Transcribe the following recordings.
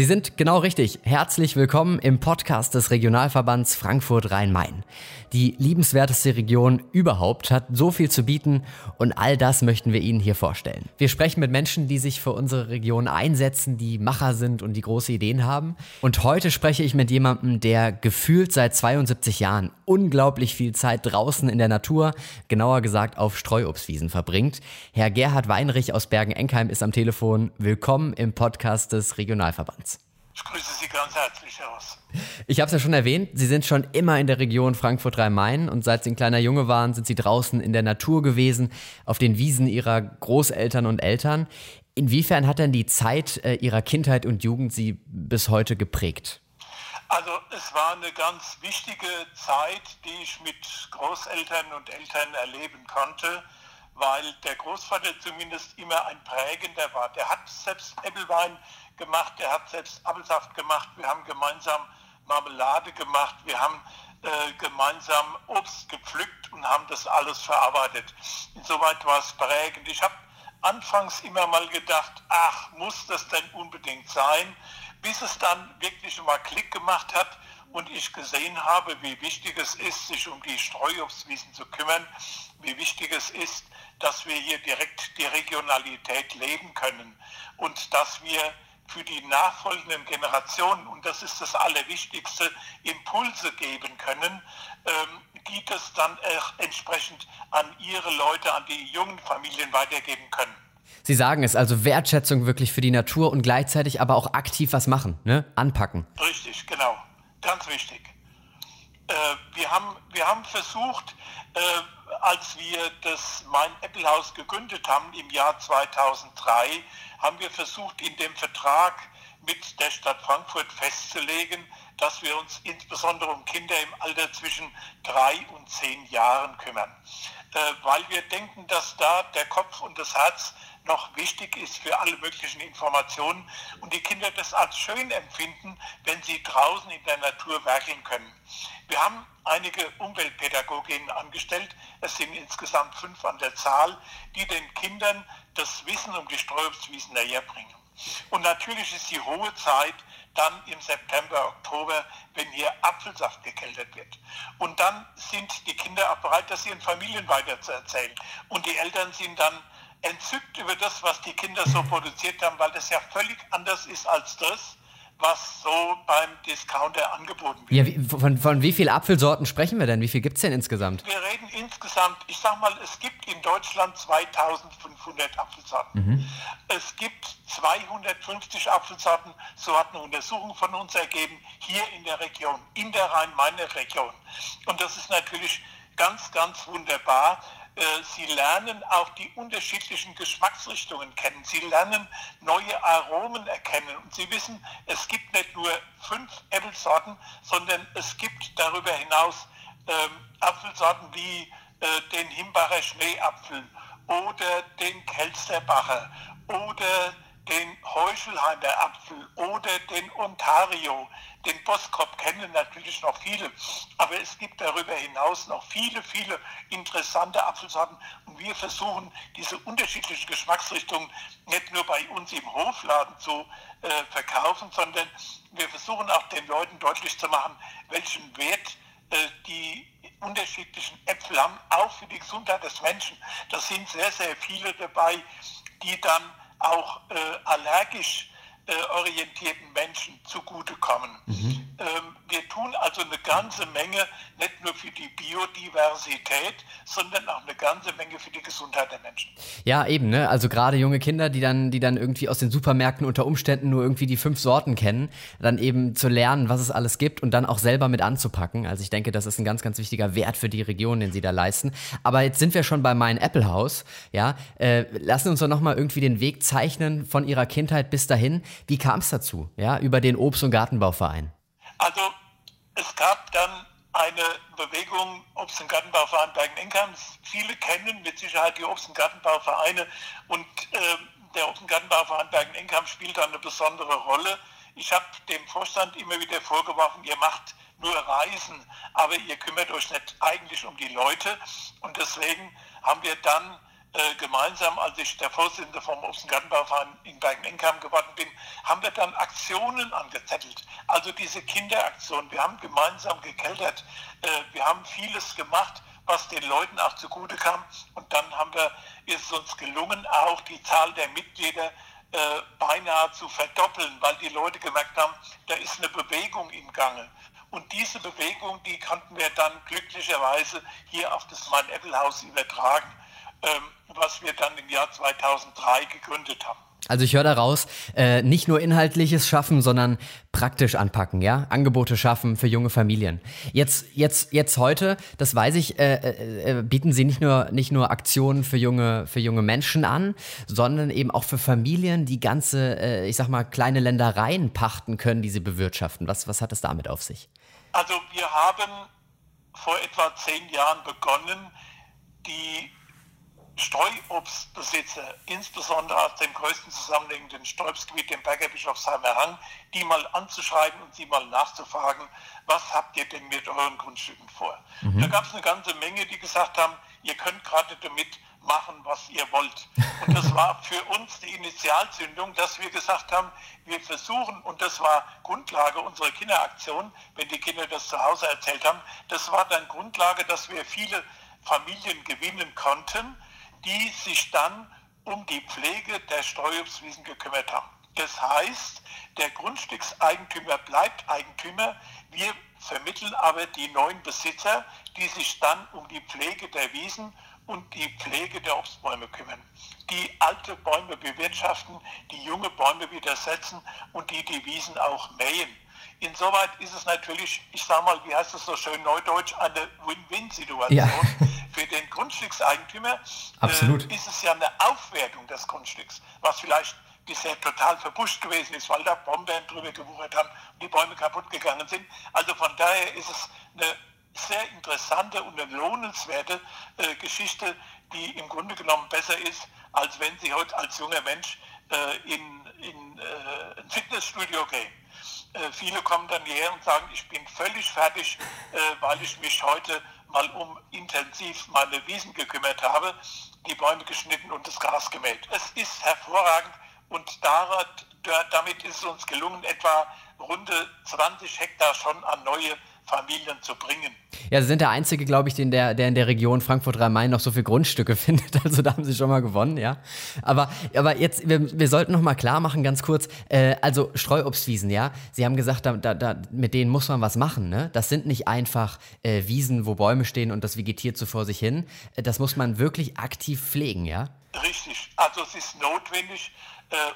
Sie sind genau richtig. Herzlich willkommen im Podcast des Regionalverbands Frankfurt Rhein-Main. Die liebenswerteste Region überhaupt hat so viel zu bieten und all das möchten wir Ihnen hier vorstellen. Wir sprechen mit Menschen, die sich für unsere Region einsetzen, die Macher sind und die große Ideen haben. Und heute spreche ich mit jemandem, der gefühlt seit 72 Jahren unglaublich viel Zeit draußen in der Natur, genauer gesagt auf Streuobstwiesen verbringt. Herr Gerhard Weinrich aus Bergen-Enkheim ist am Telefon. Willkommen im Podcast des Regionalverbands. Ich grüße Sie ganz herzlich aus. Ich habe es ja schon erwähnt, Sie sind schon immer in der Region Frankfurt-Rhein-Main und seit Sie ein kleiner Junge waren, sind Sie draußen in der Natur gewesen, auf den Wiesen Ihrer Großeltern und Eltern. Inwiefern hat denn die Zeit äh, Ihrer Kindheit und Jugend Sie bis heute geprägt? Also es war eine ganz wichtige Zeit, die ich mit Großeltern und Eltern erleben konnte, weil der Großvater zumindest immer ein prägender war. Der hat selbst Äppelwein gemacht, der hat selbst Apfelsaft gemacht, wir haben gemeinsam Marmelade gemacht, wir haben äh, gemeinsam Obst gepflückt und haben das alles verarbeitet. Insoweit war es prägend. Ich habe anfangs immer mal gedacht, ach, muss das denn unbedingt sein? Bis es dann wirklich mal Klick gemacht hat und ich gesehen habe, wie wichtig es ist, sich um die Streuobstwiesen zu kümmern, wie wichtig es ist, dass wir hier direkt die Regionalität leben können und dass wir für die nachfolgenden Generationen, und das ist das Allerwichtigste, Impulse geben können, ähm, die das dann entsprechend an ihre Leute, an die jungen Familien weitergeben können. Sie sagen es, also Wertschätzung wirklich für die Natur und gleichzeitig aber auch aktiv was machen, ne? anpacken. Richtig, genau. Ganz wichtig. Äh, wir, haben, wir haben versucht, äh, als wir das Mein Apple-Haus gegründet haben im Jahr 2003, haben wir versucht, in dem Vertrag mit der Stadt Frankfurt festzulegen, dass wir uns insbesondere um Kinder im Alter zwischen drei und zehn Jahren kümmern. Äh, weil wir denken, dass da der Kopf und das Herz noch wichtig ist für alle möglichen Informationen und die Kinder das als schön empfinden, wenn sie draußen in der Natur werkeln können. Wir haben einige Umweltpädagoginnen angestellt, es sind insgesamt fünf an der Zahl, die den Kindern das Wissen um die Streuobstwiesen näher bringen. Und natürlich ist die hohe Zeit dann im September, Oktober, wenn hier Apfelsaft gekeltert wird. Und dann sind die Kinder auch bereit, das ihren Familien weiterzuerzählen. Und die Eltern sind dann entzückt über das, was die Kinder so produziert haben, weil das ja völlig anders ist als das, was so beim Discounter angeboten wird. Ja, wie, von, von wie vielen Apfelsorten sprechen wir denn? Wie viel gibt es denn insgesamt? Wir reden insgesamt, ich sag mal, es gibt in Deutschland 2500 Apfelsorten. Mhm. Es gibt 250 Apfelsorten, so hat eine Untersuchung von uns ergeben, hier in der Region, in der Rhein-Main-Region. Und das ist natürlich ganz, ganz wunderbar, sie lernen auch die unterschiedlichen Geschmacksrichtungen kennen. Sie lernen neue Aromen erkennen. Und Sie wissen, es gibt nicht nur fünf Äpfelsorten, sondern es gibt darüber hinaus ähm, Apfelsorten wie äh, den Himbacher Schneeapfel oder den Kelsterbacher oder den Heuschelheimer Apfel oder den Ontario. Den Boskop kennen natürlich noch viele, aber es gibt darüber hinaus noch viele, viele interessante Apfelsorten und wir versuchen diese unterschiedlichen Geschmacksrichtungen nicht nur bei uns im Hofladen zu äh, verkaufen, sondern wir versuchen auch den Leuten deutlich zu machen, welchen Wert äh, die unterschiedlichen Äpfel haben, auch für die Gesundheit des Menschen. Da sind sehr, sehr viele dabei, die dann auch äh, allergisch äh, orientierten Menschen zugutekommen. Mhm. Ähm, wir tun also eine ganze Menge, nicht nur für die Biodiversität, sondern auch eine ganze Menge für die Gesundheit der Menschen. Ja, eben, ne? Also gerade junge Kinder, die dann, die dann irgendwie aus den Supermärkten unter Umständen nur irgendwie die fünf Sorten kennen, dann eben zu lernen, was es alles gibt und dann auch selber mit anzupacken. Also ich denke, das ist ein ganz, ganz wichtiger Wert für die Region, den sie da leisten. Aber jetzt sind wir schon bei meinem Apple House, ja? Äh, lassen uns doch nochmal irgendwie den Weg zeichnen von ihrer Kindheit bis dahin. Wie kam es dazu, ja, über den Obst- und Gartenbauverein? Also es gab dann eine Bewegung Obst- und Gartenbauverein Bergen-Enkheim. Viele kennen mit Sicherheit die Obst- und Gartenbauvereine und äh, der Obst- und Gartenbauverein Bergen-Enkheim spielt da eine besondere Rolle. Ich habe dem Vorstand immer wieder vorgeworfen, ihr macht nur Reisen, aber ihr kümmert euch nicht eigentlich um die Leute. Und deswegen haben wir dann äh, gemeinsam, als ich der Vorsitzende vom Obst- und Gartenbauverein in Bergen-Enkam geworden bin, haben wir dann Aktionen angezettelt. Also diese Kinderaktion. Wir haben gemeinsam gekeltert. Äh, wir haben vieles gemacht, was den Leuten auch zugute kam. Und dann haben wir, ist es uns gelungen, auch die Zahl der Mitglieder äh, beinahe zu verdoppeln, weil die Leute gemerkt haben, da ist eine Bewegung im Gange. Und diese Bewegung, die konnten wir dann glücklicherweise hier auf das Mein-Apple-Haus übertragen. Ähm, was wir dann im Jahr 2003 gegründet haben. Also ich höre daraus, äh, nicht nur inhaltliches schaffen, sondern praktisch anpacken, ja, Angebote schaffen für junge Familien. Jetzt, jetzt, jetzt heute, das weiß ich, äh, äh, äh, bieten Sie nicht nur nicht nur Aktionen für junge für junge Menschen an, sondern eben auch für Familien, die ganze, äh, ich sag mal, kleine Ländereien pachten können, die sie bewirtschaften. Was was hat es damit auf sich? Also wir haben vor etwa zehn Jahren begonnen, die Streuobstbesitzer, insbesondere aus dem größten zusammenhängenden Sträubsgebiet, dem Berger Bischofsheimer Hang, die mal anzuschreiben und sie mal nachzufragen, was habt ihr denn mit euren Grundstücken vor? Mhm. Da gab es eine ganze Menge, die gesagt haben, ihr könnt gerade damit machen, was ihr wollt. Und das war für uns die Initialzündung, dass wir gesagt haben, wir versuchen, und das war Grundlage unserer Kinderaktion, wenn die Kinder das zu Hause erzählt haben, das war dann Grundlage, dass wir viele Familien gewinnen konnten, die sich dann um die Pflege der Streuobstwiesen gekümmert haben. Das heißt, der Grundstückseigentümer bleibt Eigentümer. Wir vermitteln aber die neuen Besitzer, die sich dann um die Pflege der Wiesen und die Pflege der Obstbäume kümmern. Die alte Bäume bewirtschaften, die junge Bäume wieder setzen und die die Wiesen auch mähen. Insoweit ist es natürlich, ich sage mal, wie heißt es so schön neudeutsch, eine Win-Win-Situation. Ja. Für den Grundstückseigentümer äh, ist es ja eine Aufwertung des Grundstücks, was vielleicht bisher total verbuscht gewesen ist, weil da Bomben drüber gewuchert haben und die Bäume kaputt gegangen sind. Also von daher ist es eine sehr interessante und eine lohnenswerte äh, Geschichte, die im Grunde genommen besser ist, als wenn Sie heute als junger Mensch äh, in, in äh, ein Fitnessstudio gehen äh, viele kommen dann hierher und sagen, ich bin völlig fertig, äh, weil ich mich heute mal um intensiv meine Wiesen gekümmert habe, die Bäume geschnitten und das Gras gemäht. Es ist hervorragend und damit ist es uns gelungen, etwa runde 20 Hektar schon an neue Familien zu bringen. Ja, Sie sind der Einzige, glaube ich, den der, der in der Region Frankfurt-Rhein-Main noch so viele Grundstücke findet. Also da haben Sie schon mal gewonnen, ja. Aber, aber jetzt, wir, wir sollten noch mal klar machen, ganz kurz, äh, also Streuobstwiesen, ja. Sie haben gesagt, da, da, da, mit denen muss man was machen, ne? Das sind nicht einfach äh, Wiesen, wo Bäume stehen und das vegetiert so vor sich hin. Äh, das muss man wirklich aktiv pflegen, ja? Richtig. Also es ist notwendig,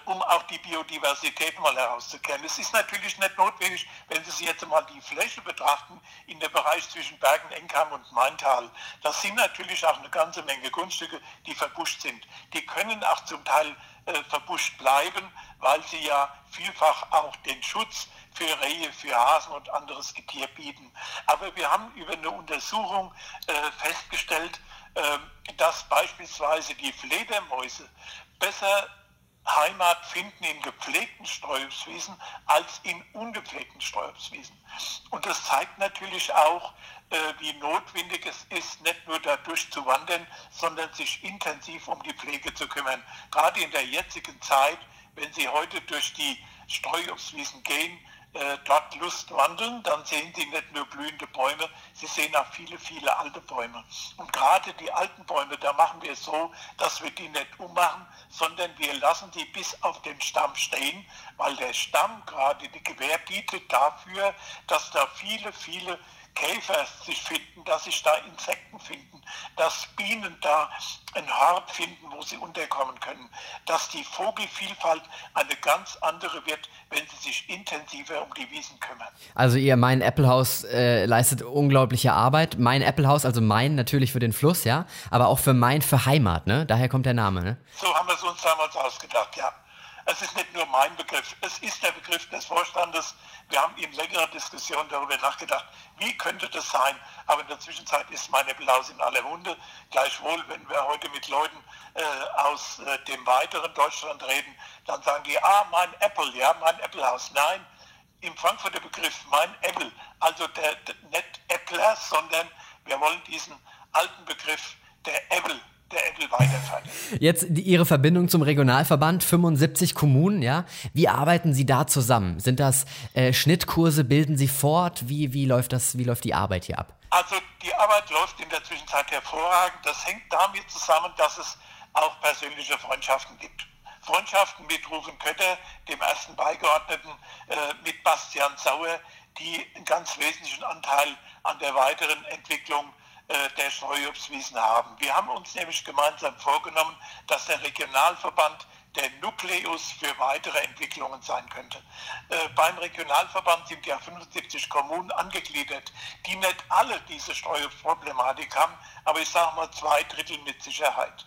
um auch die Biodiversität mal herauszukehren. Es ist natürlich nicht notwendig, wenn Sie sich jetzt mal die Fläche betrachten, in dem Bereich zwischen Bergen, Enkheim und Maintal. Das sind natürlich auch eine ganze Menge Grundstücke, die verbuscht sind. Die können auch zum Teil äh, verbuscht bleiben, weil sie ja vielfach auch den Schutz für Rehe, für Hasen und anderes Getier bieten. Aber wir haben über eine Untersuchung äh, festgestellt, äh, dass beispielsweise die Fledermäuse besser Heimat finden in gepflegten Streuobstwiesen als in ungepflegten Streuobstwiesen. Und das zeigt natürlich auch, äh, wie notwendig es ist, nicht nur da durchzuwandern, sondern sich intensiv um die Pflege zu kümmern. Gerade in der jetzigen Zeit, wenn Sie heute durch die Streuobstwiesen gehen, äh, dort Lust wandeln, dann sehen Sie nicht nur blühende Bäume, Sie sehen auch viele, viele alte Bäume. Und gerade die alten Bäume, da machen wir es so, dass wir die nicht ummachen, sondern wir lassen die bis auf den Stamm stehen, weil der Stamm gerade die Gewähr bietet dafür, dass da viele, viele Käfer sich finden, dass sich da Insekten finden, dass Bienen da ein Hort finden, wo sie unterkommen können, dass die Vogelvielfalt eine ganz andere wird, wenn sie sich intensiver um die Wiesen kümmern. Also ihr Mein Applehaus äh, leistet unglaubliche Arbeit. Mein Applehaus, also mein natürlich für den Fluss, ja, aber auch für mein für Heimat, ne? Daher kommt der Name, ne? So haben wir es uns damals ausgedacht, ja. Es ist nicht nur mein Begriff, es ist der Begriff des Vorstandes. Wir haben in längerer Diskussion darüber nachgedacht, wie könnte das sein. Aber in der Zwischenzeit ist meine Blaus in aller Munde. Gleichwohl, wenn wir heute mit Leuten äh, aus äh, dem weiteren Deutschland reden, dann sagen die, ah, mein Apple, ja, mein Apple-Haus. Nein, im Frankfurter Begriff mein Apple, also der, der nicht Appler, sondern wir wollen diesen alten Begriff der Apple der Apple weiterfallen. Jetzt die, Ihre Verbindung zum Regionalverband, 75 Kommunen, ja. Wie arbeiten Sie da zusammen? Sind das äh, Schnittkurse, bilden Sie fort? Wie, wie, läuft das, wie läuft die Arbeit hier ab? Also die Arbeit läuft in der Zwischenzeit hervorragend. Das hängt damit zusammen, dass es auch persönliche Freundschaften gibt. Freundschaften mit Rufen Kötter, dem ersten Beigeordneten, äh, mit Bastian Sauer, die einen ganz wesentlichen Anteil an der weiteren Entwicklung der Streuobstwiesen haben. Wir haben uns nämlich gemeinsam vorgenommen, dass der Regionalverband der Nukleus für weitere Entwicklungen sein könnte. Äh, beim Regionalverband sind ja 75 Kommunen angegliedert, die nicht alle diese Streuobstproblematik haben, aber ich sage mal zwei Drittel mit Sicherheit.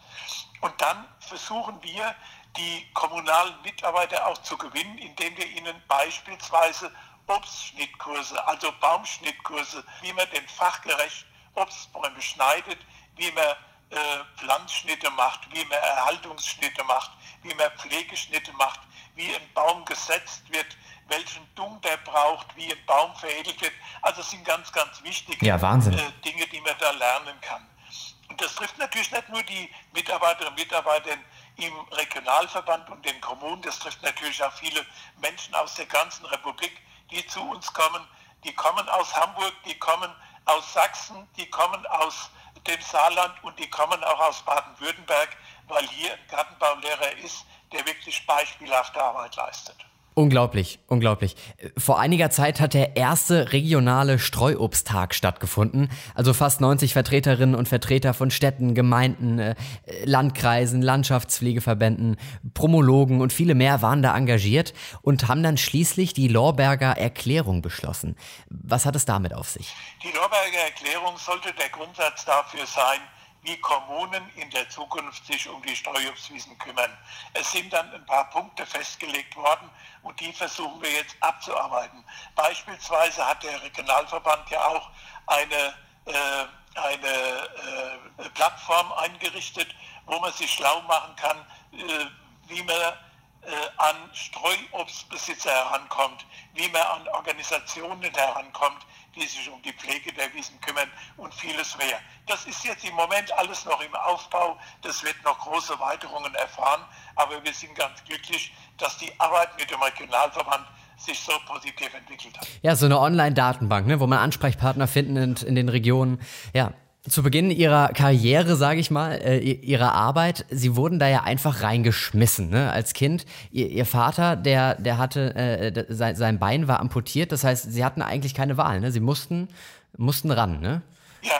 Und dann versuchen wir, die kommunalen Mitarbeiter auch zu gewinnen, indem wir ihnen beispielsweise Obstschnittkurse, also Baumschnittkurse, wie man den fachgerecht Obstbäume schneidet, wie man äh, Pflanzschnitte macht, wie man Erhaltungsschnitte macht, wie man Pflegeschnitte macht, wie ein Baum gesetzt wird, welchen Dung der braucht, wie ein Baum veredelt wird. Also es sind ganz, ganz wichtige ja, äh, Dinge, die man da lernen kann. Und das trifft natürlich nicht nur die Mitarbeiterinnen und Mitarbeiter im Regionalverband und den Kommunen, das trifft natürlich auch viele Menschen aus der ganzen Republik, die zu uns kommen. Die kommen aus Hamburg, die kommen aus Sachsen, die kommen aus dem Saarland und die kommen auch aus Baden-Württemberg, weil hier ein Gartenbaulehrer ist, der wirklich beispielhafte Arbeit leistet. Unglaublich, unglaublich. Vor einiger Zeit hat der erste regionale Streuobsttag stattgefunden. Also fast 90 Vertreterinnen und Vertreter von Städten, Gemeinden, äh, Landkreisen, Landschaftspflegeverbänden, Promologen und viele mehr waren da engagiert und haben dann schließlich die Lorberger Erklärung beschlossen. Was hat es damit auf sich? Die Lorberger Erklärung sollte der Grundsatz dafür sein, wie Kommunen in der Zukunft sich um die Streuobstwiesen kümmern. Es sind dann ein paar Punkte festgelegt worden und die versuchen wir jetzt abzuarbeiten. Beispielsweise hat der Regionalverband ja auch eine, äh, eine äh, Plattform eingerichtet, wo man sich schlau machen kann, äh, wie man äh, an Streuobstbesitzer herankommt, wie man an Organisationen herankommt, die sich um die Pflege der Wiesen kümmern und vieles mehr. Das ist jetzt im Moment alles noch im Aufbau. Das wird noch große Weiterungen erfahren. Aber wir sind ganz glücklich, dass die Arbeit mit dem Regionalverband sich so positiv entwickelt hat. Ja, so eine Online-Datenbank, ne, wo man Ansprechpartner finden in, in den Regionen. Ja, zu Beginn ihrer Karriere, sage ich mal, äh, ihrer Arbeit, sie wurden da ja einfach reingeschmissen, ne? Als Kind. Ihr, ihr Vater, der, der hatte, äh, sein, sein Bein war amputiert, das heißt, sie hatten eigentlich keine Wahl, ne? Sie mussten, mussten ran, ne? Ja,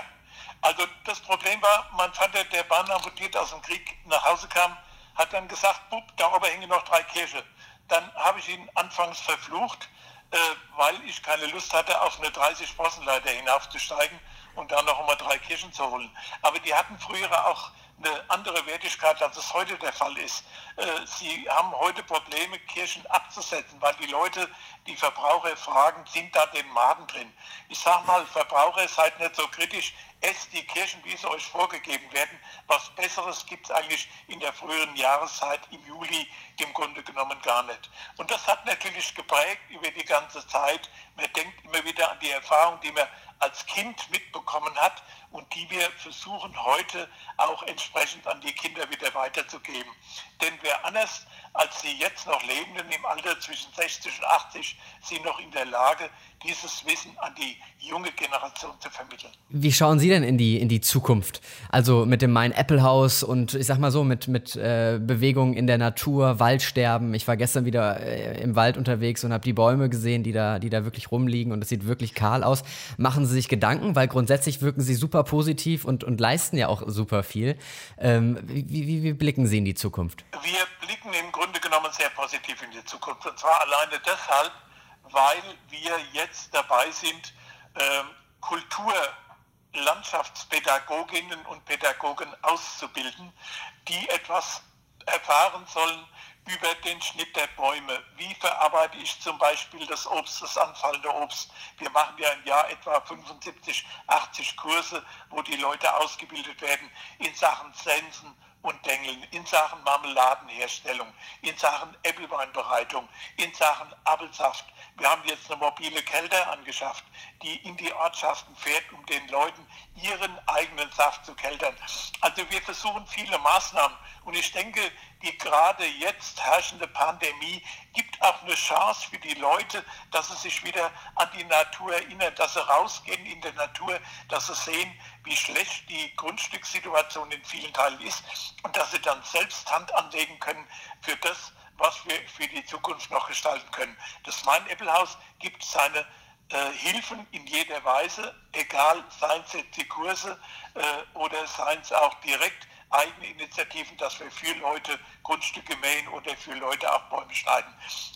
also das Problem war, mein Vater, der Bein amputiert aus dem Krieg nach Hause kam, hat dann gesagt, Bub, da oben hängen noch drei Kirche. Dann habe ich ihn anfangs verflucht, äh, weil ich keine Lust hatte, auf eine 30-Sprossenleiter hinaufzusteigen und dann noch einmal drei Kirchen zu holen. Aber die hatten früher auch eine andere Wertigkeit, als es heute der Fall ist. Äh, sie haben heute Probleme, Kirchen abzusetzen, weil die Leute, die Verbraucher fragen, sind da den Maden drin? Ich sage mal, Verbraucher, seid nicht so kritisch, esst die Kirchen, wie sie euch vorgegeben werden. Was Besseres gibt es eigentlich in der früheren Jahreszeit im Juli im Grunde genommen gar nicht. Und das hat natürlich geprägt über die ganze Zeit. Man denkt immer wieder an die Erfahrung, die man als Kind mitbekommen hat und die wir versuchen heute auch entsprechend an die Kinder wieder weiterzugeben. Denn wer anders als die jetzt noch Lebenden im Alter zwischen 60 und 80 sind noch in der Lage, dieses Wissen an die junge Generation zu vermitteln. Wie schauen Sie denn in die, in die Zukunft? Also mit dem Mein Apple Haus und ich sag mal so, mit, mit äh, Bewegungen in der Natur, Waldsterben. Ich war gestern wieder äh, im Wald unterwegs und habe die Bäume gesehen, die da, die da wirklich rumliegen und es sieht wirklich kahl aus. Machen Sie sich Gedanken, weil grundsätzlich wirken Sie super positiv und, und leisten ja auch super viel. Ähm, wie, wie, wie blicken Sie in die Zukunft? Wir blicken im Grunde genommen sehr positiv in die Zukunft. Und zwar alleine deshalb, weil wir jetzt dabei sind, ähm, Kulturlandschaftspädagoginnen und Pädagogen auszubilden, die etwas erfahren sollen über den Schnitt der Bäume. Wie verarbeite ich zum Beispiel das Obst, das anfallende Obst? Wir machen ja im Jahr etwa 75, 80 Kurse, wo die Leute ausgebildet werden in Sachen Sensen, und Dengeln in Sachen Marmeladenherstellung, in Sachen Äpfelweinbereitung, in Sachen Apfelsaft. Wir haben jetzt eine mobile Kälter angeschafft, die in die Ortschaften fährt, um den Leuten ihren eigenen Saft zu keltern. Also wir versuchen viele Maßnahmen und ich denke, die gerade jetzt herrschende Pandemie gibt auch eine Chance für die Leute, dass sie sich wieder an die Natur erinnern, dass sie rausgehen in der Natur, dass sie sehen, wie schlecht die Grundstückssituation in vielen Teilen ist und dass sie dann selbst Hand anlegen können für das, was wir für die Zukunft noch gestalten können. Das Main-Eppelhaus gibt seine äh, Hilfen in jeder Weise, egal seien es jetzt die Kurse äh, oder seien es auch direkt eigene Initiativen, dass wir für Leute Grundstücke mähen oder für Leute auch Bäume schneiden.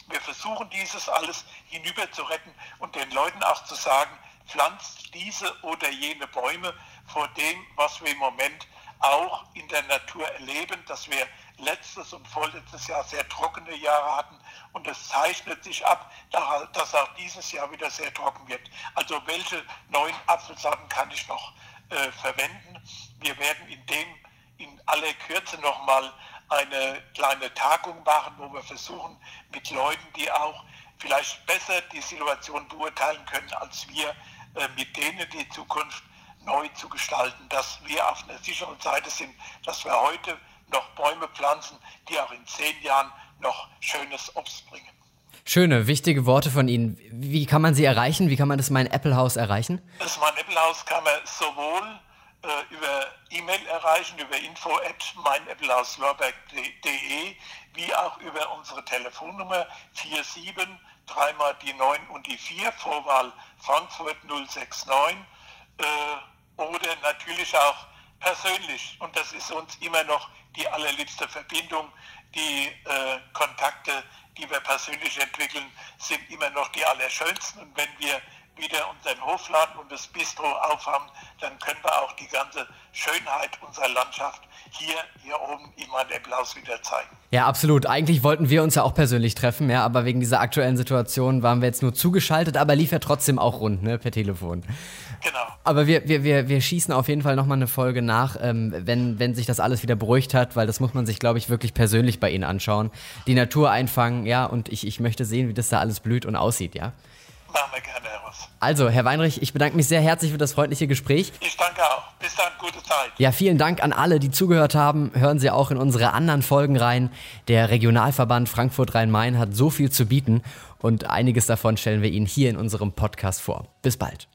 Wir versuchen dieses alles hinüber zu retten und den Leuten auch zu sagen, pflanzt diese oder jene Bäume vor dem, was wir im Moment auch in der Natur erleben, dass wir letztes und vorletztes Jahr sehr trockene Jahre hatten und es zeichnet sich ab, dass auch dieses Jahr wieder sehr trocken wird. Also welche neuen Apfelsorten kann ich noch äh, verwenden? Wir werden in dem in aller Kürze nochmal eine kleine Tagung machen, wo wir versuchen, mit Leuten, die auch vielleicht besser die Situation beurteilen können als wir, äh, mit denen die Zukunft neu zu gestalten, dass wir auf einer sicheren Seite sind, dass wir heute noch Bäume pflanzen, die auch in zehn Jahren noch schönes Obst bringen. Schöne, wichtige Worte von Ihnen. Wie kann man sie erreichen? Wie kann man das Mein Apple House erreichen? Das Mein Apple House kann man sowohl äh, über E-Mail erreichen, über info at meineppelhauslorberg.de, wie auch über unsere Telefonnummer 47 dreimal die 9 und die 4, Vorwahl Frankfurt 069 äh, oder natürlich auch persönlich. Und das ist uns immer noch die allerliebste Verbindung. Die äh, Kontakte, die wir persönlich entwickeln, sind immer noch die allerschönsten. Und wenn wir wieder unseren Hofladen und das Bistro aufhaben, dann können wir auch die ganze Schönheit unserer Landschaft hier, hier oben im Applaus wieder zeigen. Ja, absolut. Eigentlich wollten wir uns ja auch persönlich treffen, ja, aber wegen dieser aktuellen Situation waren wir jetzt nur zugeschaltet, aber lief ja trotzdem auch rund, ne, per Telefon. Genau. Aber wir, wir, wir, wir schießen auf jeden Fall nochmal eine Folge nach, ähm, wenn, wenn sich das alles wieder beruhigt hat, weil das muss man sich, glaube ich, wirklich persönlich bei Ihnen anschauen. Die Natur einfangen, ja, und ich, ich möchte sehen, wie das da alles blüht und aussieht, ja. Machen wir gerne, Herr Ross. Also, Herr Weinrich, ich bedanke mich sehr herzlich für das freundliche Gespräch. Ich danke auch. Bis dann, gute Zeit. Ja, vielen Dank an alle, die zugehört haben. Hören Sie auch in unsere anderen Folgen rein. Der Regionalverband Frankfurt-Rhein-Main hat so viel zu bieten und einiges davon stellen wir Ihnen hier in unserem Podcast vor. Bis bald.